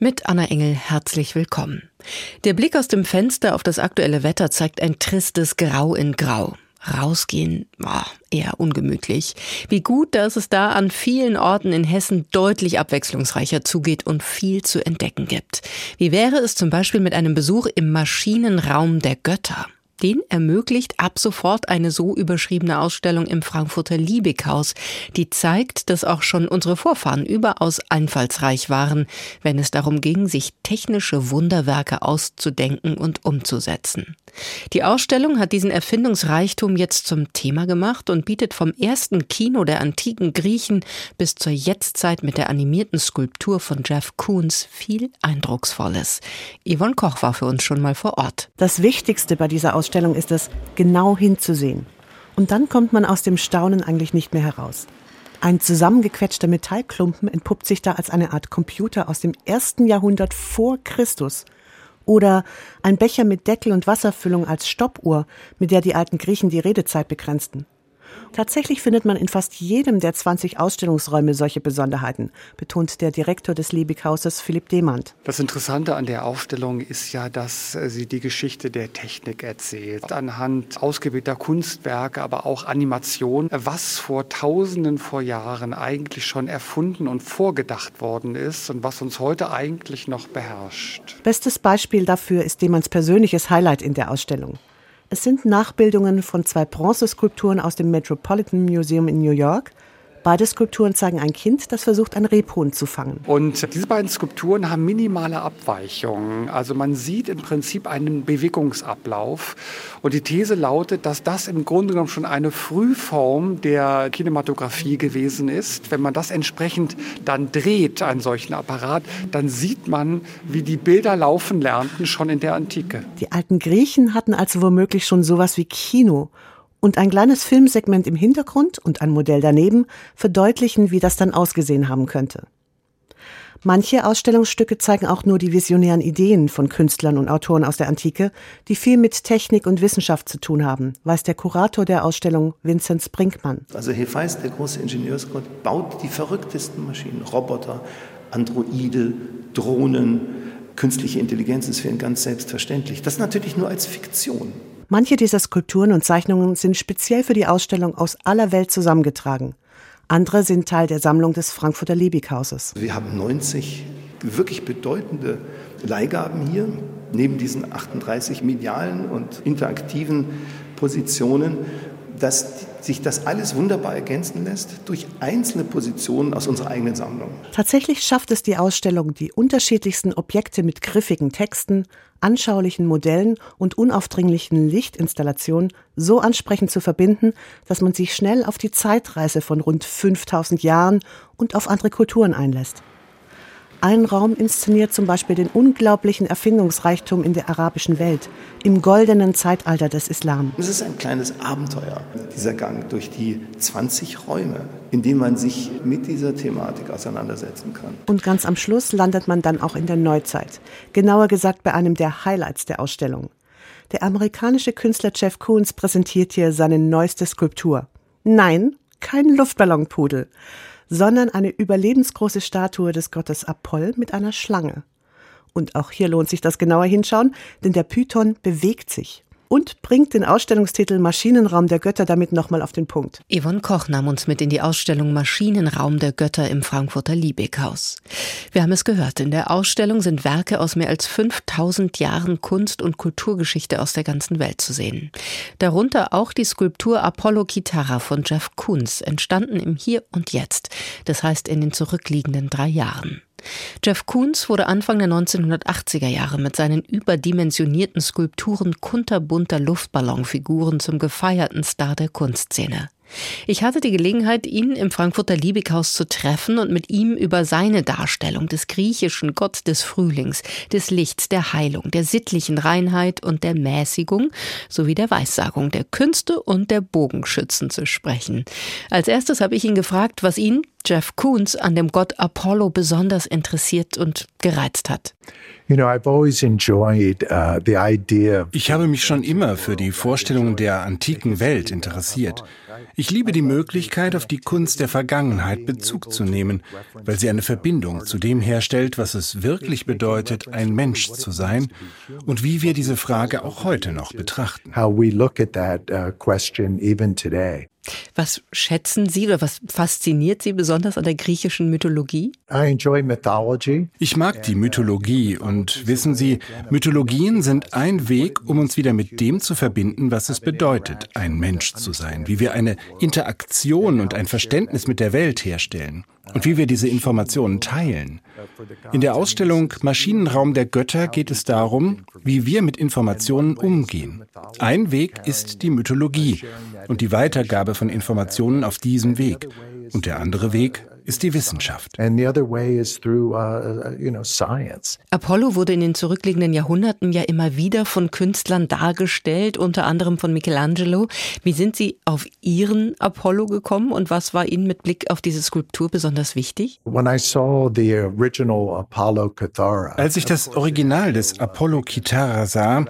Mit Anna Engel herzlich willkommen. Der Blick aus dem Fenster auf das aktuelle Wetter zeigt ein tristes Grau in Grau. Rausgehen, oh, eher ungemütlich. Wie gut, dass es da an vielen Orten in Hessen deutlich abwechslungsreicher zugeht und viel zu entdecken gibt. Wie wäre es zum Beispiel mit einem Besuch im Maschinenraum der Götter? Den ermöglicht ab sofort eine so überschriebene Ausstellung im Frankfurter Liebighaus, die zeigt, dass auch schon unsere Vorfahren überaus einfallsreich waren, wenn es darum ging, sich technische Wunderwerke auszudenken und umzusetzen. Die Ausstellung hat diesen Erfindungsreichtum jetzt zum Thema gemacht und bietet vom ersten Kino der antiken Griechen bis zur Jetztzeit mit der animierten Skulptur von Jeff Koons viel Eindrucksvolles. Yvonne Koch war für uns schon mal vor Ort. Das Wichtigste bei dieser Ausstellung Ausstellung ist es, genau hinzusehen. Und dann kommt man aus dem Staunen eigentlich nicht mehr heraus. Ein zusammengequetschter Metallklumpen entpuppt sich da als eine Art Computer aus dem ersten Jahrhundert vor Christus. Oder ein Becher mit Deckel und Wasserfüllung als Stoppuhr, mit der die alten Griechen die Redezeit begrenzten. Tatsächlich findet man in fast jedem der 20 Ausstellungsräume solche Besonderheiten, betont der Direktor des Liebighauses Philipp Demand. Das Interessante an der Aufstellung ist ja, dass äh, sie die Geschichte der Technik erzählt. Anhand ausgewählter Kunstwerke, aber auch Animation, was vor Tausenden vor Jahren eigentlich schon erfunden und vorgedacht worden ist und was uns heute eigentlich noch beherrscht. Bestes Beispiel dafür ist Demands persönliches Highlight in der Ausstellung. Es sind Nachbildungen von zwei Bronzeskulpturen aus dem Metropolitan Museum in New York Beide Skulpturen zeigen ein Kind, das versucht, ein Rebhuhn zu fangen. Und diese beiden Skulpturen haben minimale Abweichungen. Also man sieht im Prinzip einen Bewegungsablauf. Und die These lautet, dass das im Grunde genommen schon eine Frühform der Kinematografie gewesen ist. Wenn man das entsprechend dann dreht, einen solchen Apparat, dann sieht man, wie die Bilder laufen lernten schon in der Antike. Die alten Griechen hatten also womöglich schon sowas wie Kino und ein kleines Filmsegment im Hintergrund und ein Modell daneben verdeutlichen, wie das dann ausgesehen haben könnte. Manche Ausstellungsstücke zeigen auch nur die visionären Ideen von Künstlern und Autoren aus der Antike, die viel mit Technik und Wissenschaft zu tun haben, weiß der Kurator der Ausstellung Vincent Brinkmann. Also Hephaist, der große Ingenieursgott, baut die verrücktesten Maschinen, Roboter, Androide, Drohnen, künstliche Intelligenz ist für ihn ganz selbstverständlich. Das natürlich nur als Fiktion. Manche dieser Skulpturen und Zeichnungen sind speziell für die Ausstellung aus aller Welt zusammengetragen. Andere sind Teil der Sammlung des Frankfurter Liebighauses. Wir haben 90 wirklich bedeutende Leihgaben hier, neben diesen 38 medialen und interaktiven Positionen dass sich das alles wunderbar ergänzen lässt durch einzelne Positionen aus unserer eigenen Sammlung. Tatsächlich schafft es die Ausstellung, die unterschiedlichsten Objekte mit griffigen Texten, anschaulichen Modellen und unaufdringlichen Lichtinstallationen so ansprechend zu verbinden, dass man sich schnell auf die Zeitreise von rund 5000 Jahren und auf andere Kulturen einlässt. Ein Raum inszeniert zum Beispiel den unglaublichen Erfindungsreichtum in der arabischen Welt, im goldenen Zeitalter des Islam. Es ist ein kleines Abenteuer, dieser Gang durch die 20 Räume, in denen man sich mit dieser Thematik auseinandersetzen kann. Und ganz am Schluss landet man dann auch in der Neuzeit, genauer gesagt bei einem der Highlights der Ausstellung. Der amerikanische Künstler Jeff Koons präsentiert hier seine neueste Skulptur. Nein, kein Luftballonpudel sondern eine überlebensgroße Statue des Gottes Apoll mit einer Schlange. Und auch hier lohnt sich das genauer hinschauen, denn der Python bewegt sich und bringt den Ausstellungstitel Maschinenraum der Götter damit nochmal auf den Punkt. Yvonne Koch nahm uns mit in die Ausstellung Maschinenraum der Götter im Frankfurter Liebighaus. Wir haben es gehört, in der Ausstellung sind Werke aus mehr als 5000 Jahren Kunst- und Kulturgeschichte aus der ganzen Welt zu sehen. Darunter auch die Skulptur Apollo Kitara von Jeff Koons, entstanden im Hier und Jetzt, das heißt in den zurückliegenden drei Jahren. Jeff Koons wurde Anfang der 1980er Jahre mit seinen überdimensionierten Skulpturen kunterbunter Luftballonfiguren zum gefeierten Star der Kunstszene. Ich hatte die Gelegenheit, ihn im Frankfurter Liebighaus zu treffen und mit ihm über seine Darstellung des griechischen Gott des Frühlings, des Lichts, der Heilung, der sittlichen Reinheit und der Mäßigung sowie der Weissagung der Künste und der Bogenschützen zu sprechen. Als erstes habe ich ihn gefragt, was ihn, Jeff Koons an dem Gott Apollo besonders interessiert und gereizt hat. Uh, ich habe mich schon immer für die Vorstellungen der antiken Welt interessiert. Ich liebe die Möglichkeit, auf die Kunst der Vergangenheit Bezug zu nehmen, weil sie eine Verbindung zu dem herstellt, was es wirklich bedeutet, ein Mensch zu sein und wie wir diese Frage auch heute noch betrachten. Was schätzen Sie oder was fasziniert Sie besonders an der griechischen Mythologie? Ich mag die Mythologie und wissen Sie, Mythologien sind ein Weg, um uns wieder mit dem zu verbinden, was es bedeutet, ein Mensch zu sein, wie wir eine Interaktion und ein Verständnis mit der Welt herstellen und wie wir diese Informationen teilen. In der Ausstellung Maschinenraum der Götter geht es darum, wie wir mit Informationen umgehen. Ein Weg ist die Mythologie und die Weitergabe von Informationen auf diesem Weg. Und der andere Weg ist die Wissenschaft. Uh, Apollo wurde in den zurückliegenden Jahrhunderten ja immer wieder von Künstlern dargestellt, unter anderem von Michelangelo. Wie sind Sie auf Ihren Apollo gekommen und was war Ihnen mit Blick auf diese Skulptur besonders wichtig? Als ich das Original des Apollo Kitara sah,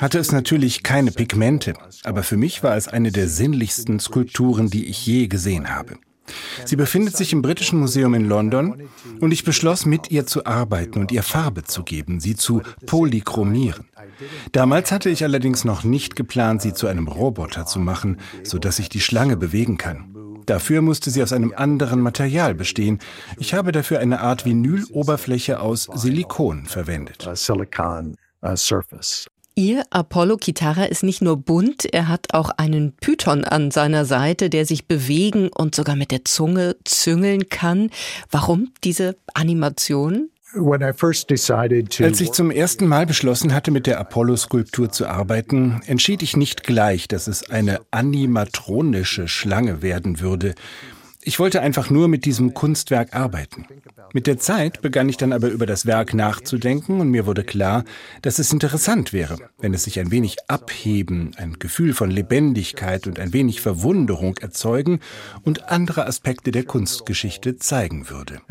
hatte es natürlich keine Pigmente, aber für mich war es eine der sinnlichsten Skulpturen, die ich je gesehen habe. Sie befindet sich im Britischen Museum in London und ich beschloss, mit ihr zu arbeiten und ihr Farbe zu geben, sie zu polychromieren. Damals hatte ich allerdings noch nicht geplant, sie zu einem Roboter zu machen, so dass ich die Schlange bewegen kann. Dafür musste sie aus einem anderen Material bestehen. Ich habe dafür eine Art Vinyloberfläche aus Silikon verwendet. Ihr Apollo Kitara ist nicht nur bunt, er hat auch einen Python an seiner Seite, der sich bewegen und sogar mit der Zunge züngeln kann. Warum diese Animation? Als ich zum ersten Mal beschlossen hatte, mit der Apollo-Skulptur zu arbeiten, entschied ich nicht gleich, dass es eine animatronische Schlange werden würde. Ich wollte einfach nur mit diesem Kunstwerk arbeiten. Mit der Zeit begann ich dann aber über das Werk nachzudenken und mir wurde klar, dass es interessant wäre, wenn es sich ein wenig abheben, ein Gefühl von Lebendigkeit und ein wenig Verwunderung erzeugen und andere Aspekte der Kunstgeschichte zeigen würde.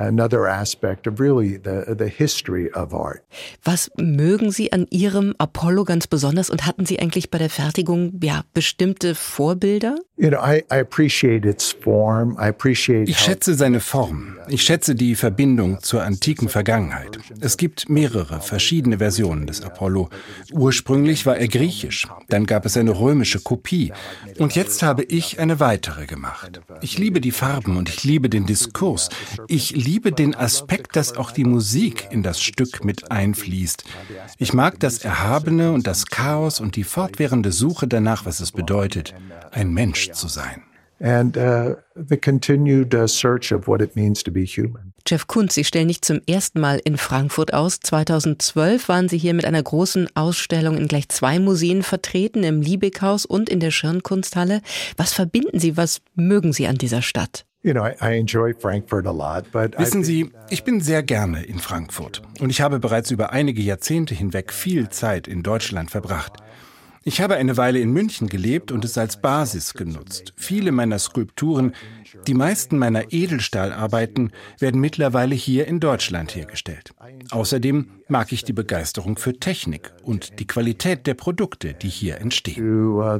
Was mögen Sie an Ihrem Apollo ganz besonders und hatten Sie eigentlich bei der Fertigung ja bestimmte Vorbilder? You know, I, I appreciate its form. I ich schätze seine Form. Ich schätze die Verbindung zur antiken Vergangenheit. Es gibt mehrere verschiedene Versionen des Apollo. Ursprünglich war er griechisch, dann gab es eine römische Kopie und jetzt habe ich eine weitere gemacht. Ich liebe die Farben und ich liebe den Diskurs. Ich liebe den Aspekt, dass auch die Musik in das Stück mit einfließt. Ich mag das Erhabene und das Chaos und die fortwährende Suche danach, was es bedeutet, ein Mensch zu sein and uh, the continued uh, search of what it means to be human. Jeff Kunz, Sie stellen nicht zum ersten Mal in Frankfurt aus. 2012 waren Sie hier mit einer großen Ausstellung in gleich zwei Museen vertreten, im Liebighaus und in der Schirnkunsthalle. Was verbinden Sie, was mögen Sie an dieser Stadt? Wissen Sie, ich bin sehr gerne in Frankfurt und ich habe bereits über einige Jahrzehnte hinweg viel Zeit in Deutschland verbracht. Ich habe eine Weile in München gelebt und es als Basis genutzt. Viele meiner Skulpturen, die meisten meiner Edelstahlarbeiten werden mittlerweile hier in Deutschland hergestellt. Außerdem mag ich die Begeisterung für Technik und die Qualität der Produkte, die hier entstehen. Uh, uh,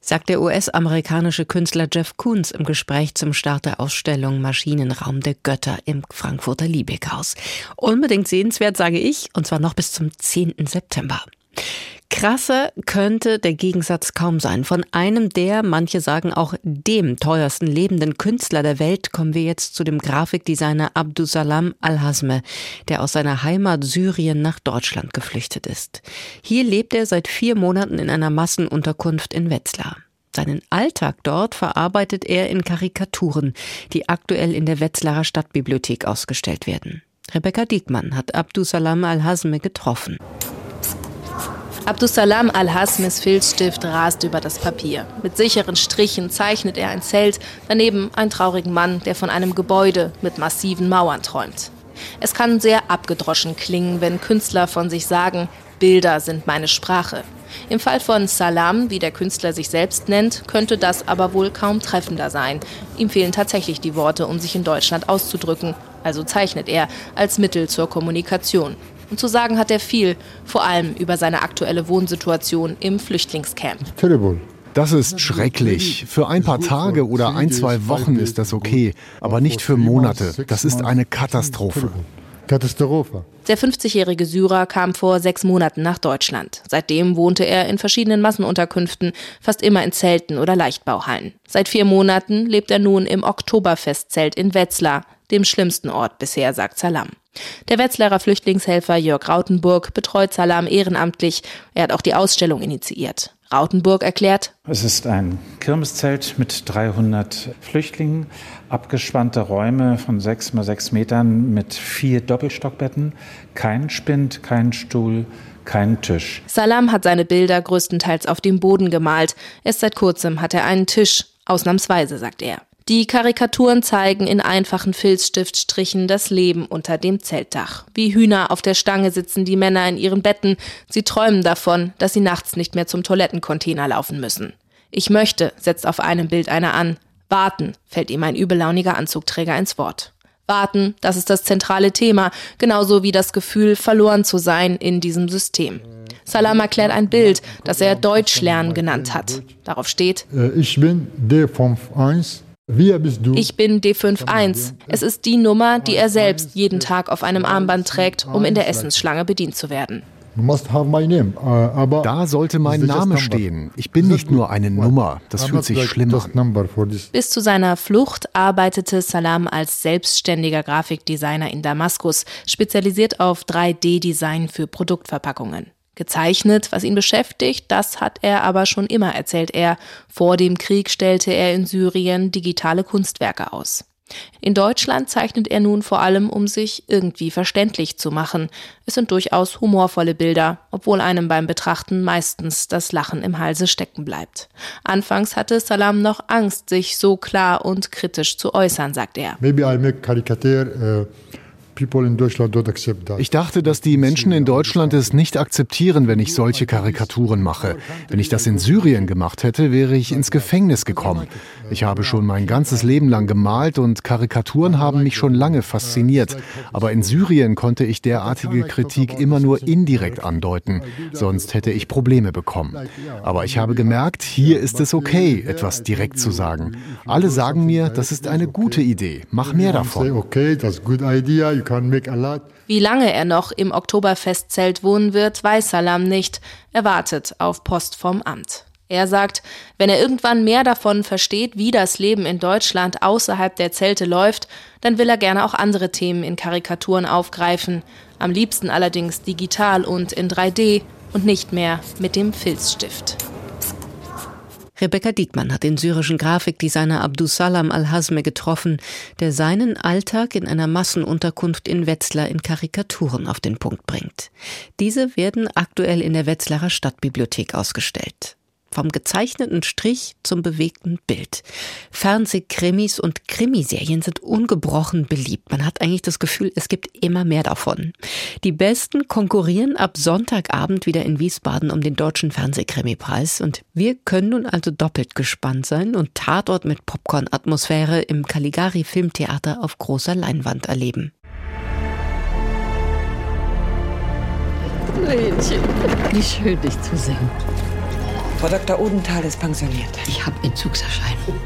Sagt der US-amerikanische Künstler Jeff Koons im Gespräch zum Start der Ausstellung Maschinenraum der Götter im Frankfurter Liebighaus. Unbedingt sehenswert, sage ich, und zwar noch bis zum 10. September. Krasser könnte der Gegensatz kaum sein. Von einem der, manche sagen auch dem teuersten lebenden Künstler der Welt kommen wir jetzt zu dem Grafikdesigner Abdusalam Al-Hasme, der aus seiner Heimat Syrien nach Deutschland geflüchtet ist. Hier lebt er seit vier Monaten in einer Massenunterkunft in Wetzlar. Seinen Alltag dort verarbeitet er in Karikaturen, die aktuell in der Wetzlarer Stadtbibliothek ausgestellt werden. Rebecca Diekmann hat Abdusalam Al-Hasme getroffen. Abdusalam Al-Hasmis Filzstift rast über das Papier. Mit sicheren Strichen zeichnet er ein Zelt, daneben einen traurigen Mann, der von einem Gebäude mit massiven Mauern träumt. Es kann sehr abgedroschen klingen, wenn Künstler von sich sagen, Bilder sind meine Sprache. Im Fall von Salam, wie der Künstler sich selbst nennt, könnte das aber wohl kaum treffender sein. Ihm fehlen tatsächlich die Worte, um sich in Deutschland auszudrücken. Also zeichnet er als Mittel zur Kommunikation. Und zu sagen hat er viel, vor allem über seine aktuelle Wohnsituation im Flüchtlingscamp. Terrible. Das ist schrecklich. Für ein paar Tage oder ein, zwei Wochen ist das okay, aber nicht für Monate. Das ist eine Katastrophe. Katastrophe. Der 50-jährige Syrer kam vor sechs Monaten nach Deutschland. Seitdem wohnte er in verschiedenen Massenunterkünften, fast immer in Zelten oder Leichtbauhallen. Seit vier Monaten lebt er nun im Oktoberfestzelt in Wetzlar, dem schlimmsten Ort bisher, sagt Salam. Der Wetzlarer Flüchtlingshelfer Jörg Rautenburg betreut Salam ehrenamtlich. Er hat auch die Ausstellung initiiert. Rautenburg erklärt, es ist ein Kirmeszelt mit 300 Flüchtlingen, abgespannte Räume von sechs mal sechs Metern mit vier Doppelstockbetten, kein Spind, kein Stuhl, kein Tisch. Salam hat seine Bilder größtenteils auf dem Boden gemalt. Erst seit kurzem hat er einen Tisch, ausnahmsweise, sagt er. Die Karikaturen zeigen in einfachen Filzstiftstrichen das Leben unter dem Zeltdach. Wie Hühner auf der Stange sitzen die Männer in ihren Betten. Sie träumen davon, dass sie nachts nicht mehr zum Toilettencontainer laufen müssen. Ich möchte, setzt auf einem Bild einer an. Warten, fällt ihm ein übellauniger Anzugträger ins Wort. Warten, das ist das zentrale Thema, genauso wie das Gefühl, verloren zu sein in diesem System. Salam erklärt ein Bild, das er Deutschlernen genannt hat. Darauf steht: äh, Ich bin D51 ich bin D51. Es ist die Nummer, die er selbst jeden Tag auf einem Armband trägt, um in der Essensschlange bedient zu werden. Uh, da sollte mein Name stehen. Ich bin nicht nur eine Nummer. Das fühlt sich schlimm an. Bis zu seiner Flucht arbeitete Salam als selbstständiger Grafikdesigner in Damaskus, spezialisiert auf 3D-Design für Produktverpackungen gezeichnet, was ihn beschäftigt. Das hat er aber schon immer, erzählt er. Vor dem Krieg stellte er in Syrien digitale Kunstwerke aus. In Deutschland zeichnet er nun vor allem, um sich irgendwie verständlich zu machen. Es sind durchaus humorvolle Bilder, obwohl einem beim Betrachten meistens das Lachen im Halse stecken bleibt. Anfangs hatte Salam noch Angst, sich so klar und kritisch zu äußern, sagt er. Maybe I make caricature, uh ich dachte, dass die Menschen in Deutschland es nicht akzeptieren, wenn ich solche Karikaturen mache. Wenn ich das in Syrien gemacht hätte, wäre ich ins Gefängnis gekommen. Ich habe schon mein ganzes Leben lang gemalt und Karikaturen haben mich schon lange fasziniert. Aber in Syrien konnte ich derartige Kritik immer nur indirekt andeuten, sonst hätte ich Probleme bekommen. Aber ich habe gemerkt, hier ist es okay, etwas direkt zu sagen. Alle sagen mir, das ist eine gute Idee, mach mehr davon. Wie lange er noch im Oktoberfestzelt wohnen wird, weiß Salam nicht. Er wartet auf Post vom Amt. Er sagt, wenn er irgendwann mehr davon versteht, wie das Leben in Deutschland außerhalb der Zelte läuft, dann will er gerne auch andere Themen in Karikaturen aufgreifen, am liebsten allerdings digital und in 3D und nicht mehr mit dem Filzstift. Rebecca Diekmann hat den syrischen Grafikdesigner Abdusalam Al-Hazme getroffen, der seinen Alltag in einer Massenunterkunft in Wetzlar in Karikaturen auf den Punkt bringt. Diese werden aktuell in der Wetzlarer Stadtbibliothek ausgestellt. Vom gezeichneten Strich zum bewegten Bild. Fernsehkrimis und Krimiserien sind ungebrochen beliebt. Man hat eigentlich das Gefühl, es gibt immer mehr davon. Die besten konkurrieren ab Sonntagabend wieder in Wiesbaden um den deutschen Fernsehkrimipreis. Und wir können nun also doppelt gespannt sein und Tatort mit Popcorn-Atmosphäre im Caligari Filmtheater auf großer Leinwand erleben. Mädchen, wie schön dich zu sehen. Frau Dr. Odenthal ist pensioniert. Ich habe Entzugserscheinungen.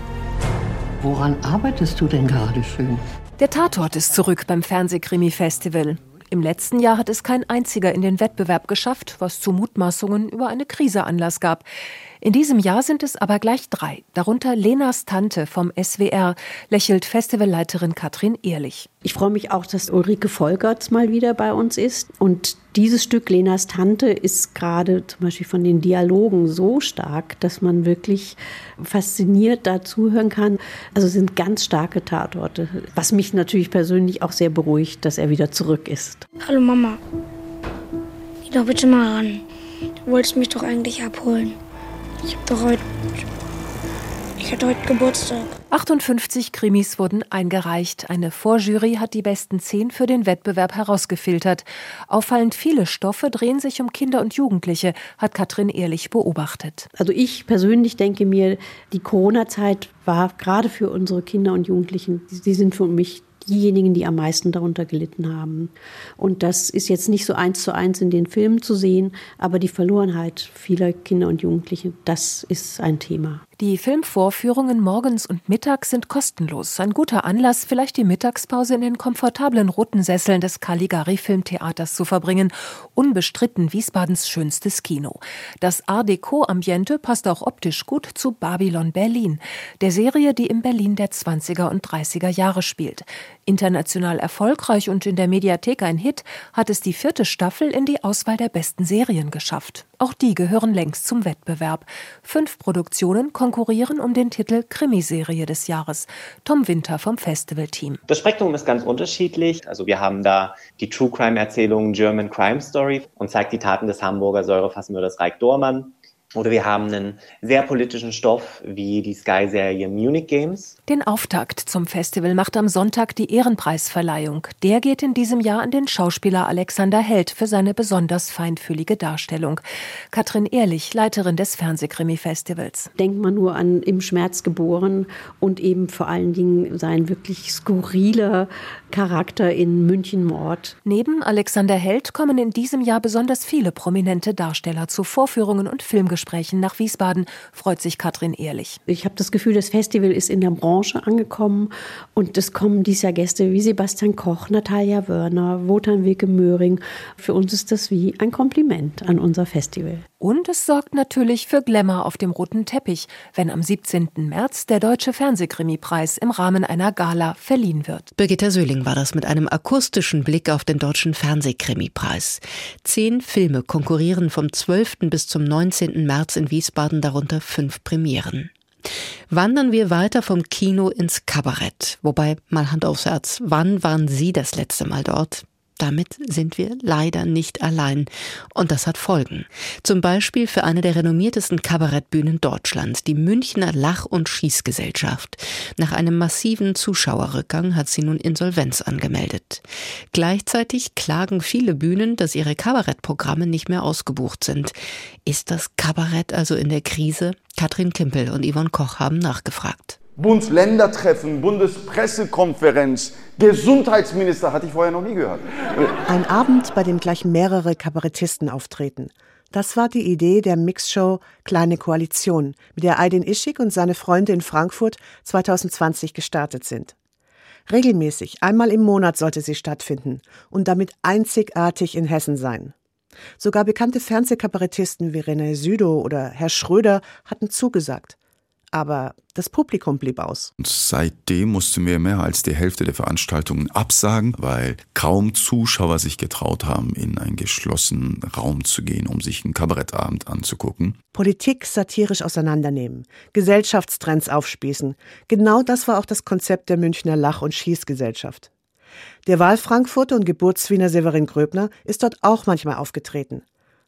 Woran arbeitest du denn gerade schön? Der Tatort ist zurück beim Fernsehkrimi-Festival. Im letzten Jahr hat es kein einziger in den Wettbewerb geschafft, was zu Mutmaßungen über eine Krise Anlass gab. In diesem Jahr sind es aber gleich drei, darunter Lenas Tante vom SWR, lächelt Festivalleiterin Katrin Ehrlich. Ich freue mich auch, dass Ulrike Volkerts mal wieder bei uns ist. Und dieses Stück Lenas Tante ist gerade zum Beispiel von den Dialogen so stark, dass man wirklich fasziniert da zuhören kann. Also sind ganz starke Tatorte, was mich natürlich persönlich auch sehr beruhigt, dass er wieder zurück ist. Hallo Mama. Geh doch bitte mal ran. Du wolltest mich doch eigentlich abholen. Ich hab doch heute. Ich hatte heute Geburtstag. 58 Krimis wurden eingereicht. Eine Vorjury hat die besten zehn für den Wettbewerb herausgefiltert. Auffallend viele Stoffe drehen sich um Kinder und Jugendliche, hat Katrin Ehrlich beobachtet. Also ich persönlich denke mir, die Corona-Zeit war gerade für unsere Kinder und Jugendlichen, die sind für mich diejenigen, die am meisten darunter gelitten haben. Und das ist jetzt nicht so eins zu eins in den Filmen zu sehen, aber die Verlorenheit vieler Kinder und Jugendliche, das ist ein Thema. Die Filmvorführungen morgens und mittags sind kostenlos. Ein guter Anlass, vielleicht die Mittagspause in den komfortablen roten Sesseln des Caligari Filmtheaters zu verbringen. Unbestritten Wiesbadens schönstes Kino. Das Art Deco-Ambiente passt auch optisch gut zu Babylon Berlin, der Serie, die im Berlin der 20er und 30er Jahre spielt. International erfolgreich und in der Mediathek ein Hit, hat es die vierte Staffel in die Auswahl der besten Serien geschafft. Auch die gehören längst zum Wettbewerb. Fünf Produktionen konkurrieren um den Titel Krimiserie des Jahres. Tom Winter vom Festivalteam. Das Spektrum ist ganz unterschiedlich. Also wir haben da die True Crime Erzählung German Crime Story und zeigt die Taten des Hamburger Säurefassenmörders Reik Dormann. Oder wir haben einen sehr politischen Stoff wie die Sky-Serie Munich Games. Den Auftakt zum Festival macht am Sonntag die Ehrenpreisverleihung. Der geht in diesem Jahr an den Schauspieler Alexander Held für seine besonders feinfühlige Darstellung. Katrin Ehrlich, Leiterin des Fernsehkrimi-Festivals. Denkt man nur an Im Schmerz geboren und eben vor allen Dingen sein wirklich skurriler Charakter in München Mord. Neben Alexander Held kommen in diesem Jahr besonders viele prominente Darsteller zu Vorführungen und Filmgesprächen Gesprächen nach Wiesbaden, freut sich Katrin Ehrlich. Ich habe das Gefühl, das Festival ist in der Branche angekommen und es kommen dieses Jahr Gäste wie Sebastian Koch, Natalia Wörner, Wotan Wilke Möhring. Für uns ist das wie ein Kompliment an unser Festival. Und es sorgt natürlich für Glamour auf dem roten Teppich, wenn am 17. März der Deutsche Fernsehkrimipreis im Rahmen einer Gala verliehen wird. Birgitta Söhling war das mit einem akustischen Blick auf den Deutschen Fernsehkrimipreis. Zehn Filme konkurrieren vom 12. bis zum 19. März in Wiesbaden, darunter fünf Premieren. Wandern wir weiter vom Kino ins Kabarett. Wobei, mal Hand aufs Herz, wann waren Sie das letzte Mal dort? Damit sind wir leider nicht allein. Und das hat Folgen. Zum Beispiel für eine der renommiertesten Kabarettbühnen Deutschlands, die Münchner Lach- und Schießgesellschaft. Nach einem massiven Zuschauerrückgang hat sie nun Insolvenz angemeldet. Gleichzeitig klagen viele Bühnen, dass ihre Kabarettprogramme nicht mehr ausgebucht sind. Ist das Kabarett also in der Krise? Katrin Kimpel und Yvonne Koch haben nachgefragt. Bundsländertreffen, Bundespressekonferenz, Gesundheitsminister, hatte ich vorher noch nie gehört. Ein Abend, bei dem gleich mehrere Kabarettisten auftreten. Das war die Idee der Mixshow Kleine Koalition, mit der Aydin Ischik und seine Freunde in Frankfurt 2020 gestartet sind. Regelmäßig, einmal im Monat sollte sie stattfinden und damit einzigartig in Hessen sein. Sogar bekannte Fernsehkabarettisten wie René Südow oder Herr Schröder hatten zugesagt aber das Publikum blieb aus. Und seitdem mussten wir mehr als die Hälfte der Veranstaltungen absagen, weil kaum Zuschauer sich getraut haben, in einen geschlossenen Raum zu gehen, um sich einen Kabarettabend anzugucken. Politik satirisch auseinandernehmen, Gesellschaftstrends aufspießen. Genau das war auch das Konzept der Münchner Lach- und Schießgesellschaft. Der Wahlfrankfurter und Geburtswiener Severin Gröbner ist dort auch manchmal aufgetreten.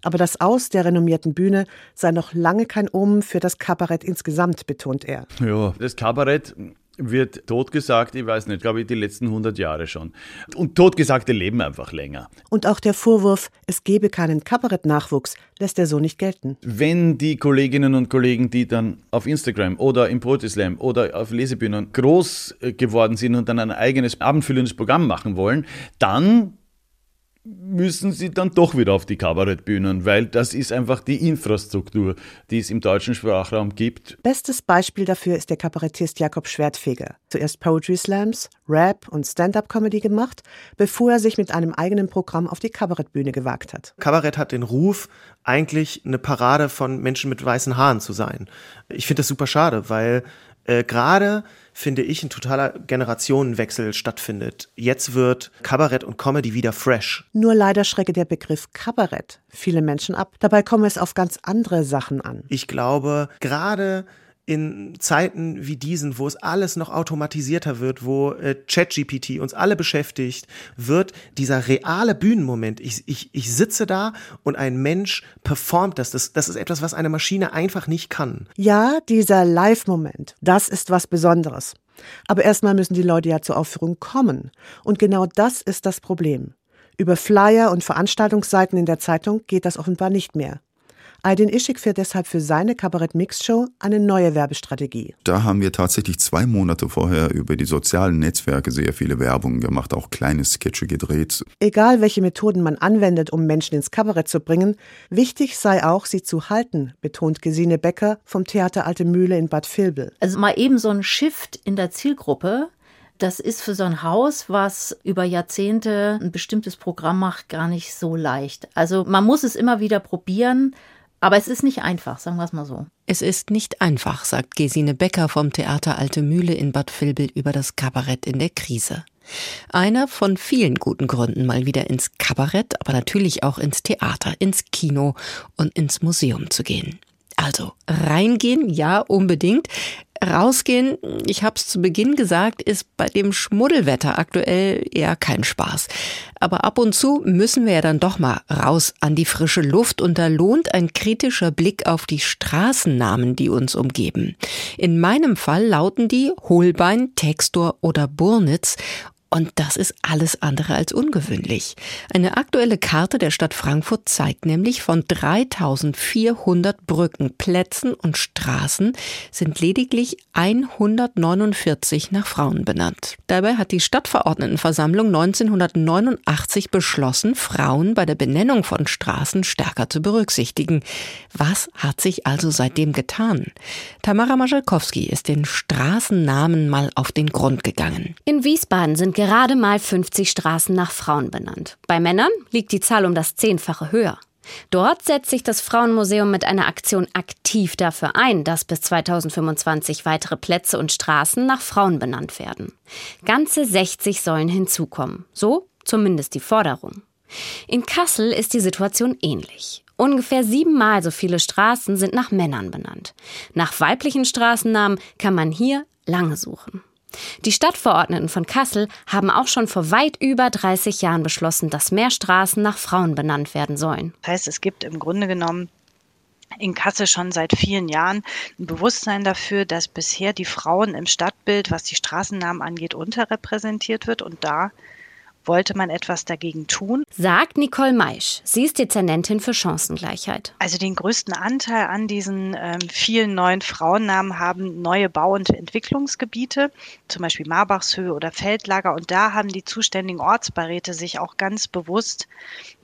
Aber das Aus der renommierten Bühne sei noch lange kein Omen für das Kabarett insgesamt, betont er. Ja, das Kabarett wird totgesagt, ich weiß nicht, glaube ich, die letzten 100 Jahre schon. Und Totgesagte leben einfach länger. Und auch der Vorwurf, es gebe keinen Kabarettnachwuchs, lässt er so nicht gelten. Wenn die Kolleginnen und Kollegen, die dann auf Instagram oder im Poetry oder auf Lesebühnen groß äh, geworden sind und dann ein eigenes abendfüllendes Programm machen wollen, dann müssen sie dann doch wieder auf die Kabarettbühnen, weil das ist einfach die Infrastruktur, die es im deutschen Sprachraum gibt. Bestes Beispiel dafür ist der Kabarettist Jakob Schwertfeger. Zuerst Poetry Slams, Rap und Stand-up-Comedy gemacht, bevor er sich mit einem eigenen Programm auf die Kabarettbühne gewagt hat. Kabarett hat den Ruf, eigentlich eine Parade von Menschen mit weißen Haaren zu sein. Ich finde das super schade, weil äh, gerade finde ich, ein totaler Generationenwechsel stattfindet. Jetzt wird Kabarett und Comedy wieder fresh. Nur leider schrecke der Begriff Kabarett viele Menschen ab. Dabei komme es auf ganz andere Sachen an. Ich glaube, gerade in Zeiten wie diesen, wo es alles noch automatisierter wird, wo äh, ChatGPT uns alle beschäftigt, wird dieser reale Bühnenmoment, ich, ich, ich sitze da und ein Mensch performt das. das. Das ist etwas, was eine Maschine einfach nicht kann. Ja, dieser Live-Moment, das ist was Besonderes. Aber erstmal müssen die Leute ja zur Aufführung kommen. Und genau das ist das Problem. Über Flyer und Veranstaltungsseiten in der Zeitung geht das offenbar nicht mehr. Aydin Ischik fährt deshalb für seine Kabarett-Mix-Show eine neue Werbestrategie. Da haben wir tatsächlich zwei Monate vorher über die sozialen Netzwerke sehr viele Werbungen gemacht, auch kleine Sketche gedreht. Egal, welche Methoden man anwendet, um Menschen ins Kabarett zu bringen, wichtig sei auch, sie zu halten, betont Gesine Becker vom Theater Alte Mühle in Bad Vilbel. Also mal eben so ein Shift in der Zielgruppe, das ist für so ein Haus, was über Jahrzehnte ein bestimmtes Programm macht, gar nicht so leicht. Also man muss es immer wieder probieren. Aber es ist nicht einfach, sagen wir es mal so. Es ist nicht einfach, sagt Gesine Becker vom Theater Alte Mühle in Bad Vilbel über das Kabarett in der Krise. Einer von vielen guten Gründen, mal wieder ins Kabarett, aber natürlich auch ins Theater, ins Kino und ins Museum zu gehen. Also reingehen, ja, unbedingt. Rausgehen, ich habe es zu Beginn gesagt, ist bei dem Schmuddelwetter aktuell eher kein Spaß. Aber ab und zu müssen wir ja dann doch mal raus an die frische Luft und da lohnt ein kritischer Blick auf die Straßennamen, die uns umgeben. In meinem Fall lauten die Holbein, Textor oder Burnitz und das ist alles andere als ungewöhnlich. Eine aktuelle Karte der Stadt Frankfurt zeigt nämlich, von 3400 Brücken, Plätzen und Straßen sind lediglich 149 nach Frauen benannt. Dabei hat die Stadtverordnetenversammlung 1989 beschlossen, Frauen bei der Benennung von Straßen stärker zu berücksichtigen. Was hat sich also seitdem getan? Tamara Majalkowski ist den Straßennamen mal auf den Grund gegangen. In Wiesbaden sind gerade mal 50 Straßen nach Frauen benannt. Bei Männern liegt die Zahl um das Zehnfache höher. Dort setzt sich das Frauenmuseum mit einer Aktion aktiv dafür ein, dass bis 2025 weitere Plätze und Straßen nach Frauen benannt werden. Ganze 60 sollen hinzukommen. So zumindest die Forderung. In Kassel ist die Situation ähnlich. Ungefähr siebenmal so viele Straßen sind nach Männern benannt. Nach weiblichen Straßennamen kann man hier lange suchen. Die Stadtverordneten von Kassel haben auch schon vor weit über 30 Jahren beschlossen, dass mehr Straßen nach Frauen benannt werden sollen. Das heißt, es gibt im Grunde genommen in Kassel schon seit vielen Jahren ein Bewusstsein dafür, dass bisher die Frauen im Stadtbild, was die Straßennamen angeht, unterrepräsentiert wird und da wollte man etwas dagegen tun. Sagt Nicole Meisch. Sie ist Dezernentin für Chancengleichheit. Also den größten Anteil an diesen ähm, vielen neuen Frauennamen haben neue Bau- und Entwicklungsgebiete, zum Beispiel Marbachshöhe oder Feldlager. Und da haben die zuständigen Ortsbeiräte sich auch ganz bewusst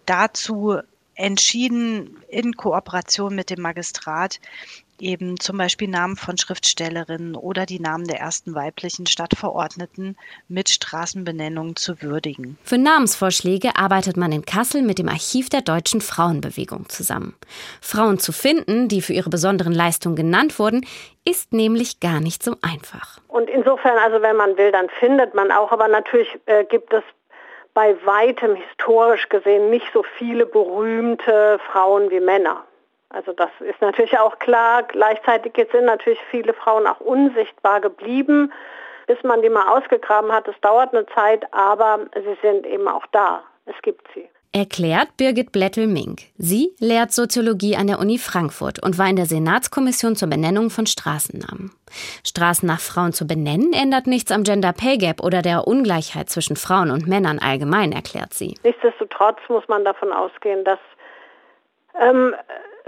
dazu entschieden, in Kooperation mit dem Magistrat eben zum Beispiel Namen von Schriftstellerinnen oder die Namen der ersten weiblichen Stadtverordneten mit Straßenbenennungen zu würdigen. Für Namensvorschläge arbeitet man in Kassel mit dem Archiv der deutschen Frauenbewegung zusammen. Frauen zu finden, die für ihre besonderen Leistungen genannt wurden, ist nämlich gar nicht so einfach. Und insofern, also wenn man will, dann findet man auch, aber natürlich äh, gibt es bei weitem historisch gesehen nicht so viele berühmte Frauen wie Männer. Also das ist natürlich auch klar. Gleichzeitig sind natürlich viele Frauen auch unsichtbar geblieben, bis man die mal ausgegraben hat. Es dauert eine Zeit, aber sie sind eben auch da. Es gibt sie. Erklärt Birgit Blättel-Mink. Sie lehrt Soziologie an der Uni Frankfurt und war in der Senatskommission zur Benennung von Straßennamen. Straßen nach Frauen zu benennen, ändert nichts am Gender Pay Gap oder der Ungleichheit zwischen Frauen und Männern allgemein, erklärt sie. Nichtsdestotrotz muss man davon ausgehen, dass ähm,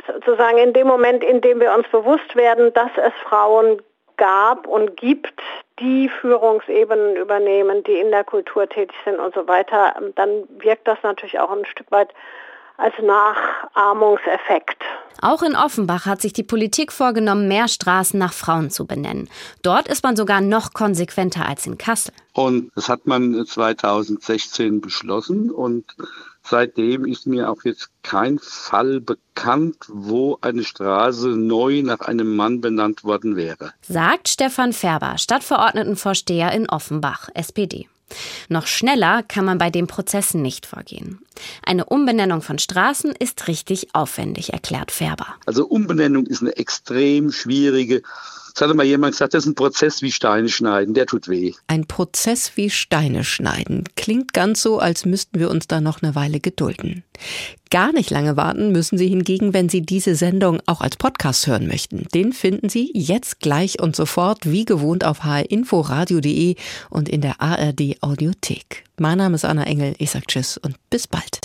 sozusagen in dem Moment, in dem wir uns bewusst werden, dass es Frauen gab und gibt, die Führungsebenen übernehmen, die in der Kultur tätig sind und so weiter, dann wirkt das natürlich auch ein Stück weit als Nachahmungseffekt. Auch in Offenbach hat sich die Politik vorgenommen, mehr Straßen nach Frauen zu benennen. Dort ist man sogar noch konsequenter als in Kassel. Und das hat man 2016 beschlossen und Seitdem ist mir auch jetzt kein Fall bekannt, wo eine Straße neu nach einem Mann benannt worden wäre. Sagt Stefan Färber, Stadtverordnetenvorsteher in Offenbach, SPD. Noch schneller kann man bei den Prozessen nicht vorgehen. Eine Umbenennung von Straßen ist richtig aufwendig, erklärt Färber. Also Umbenennung ist eine extrem schwierige Jetzt hatte mal jemand gesagt, das ist ein Prozess wie Steine schneiden, der tut weh. Ein Prozess wie Steine schneiden. Klingt ganz so, als müssten wir uns da noch eine Weile gedulden. Gar nicht lange warten müssen Sie hingegen, wenn Sie diese Sendung auch als Podcast hören möchten. Den finden Sie jetzt gleich und sofort wie gewohnt auf hrinforadio.de und in der ARD Audiothek. Mein Name ist Anna Engel. Ich sage Tschüss und bis bald.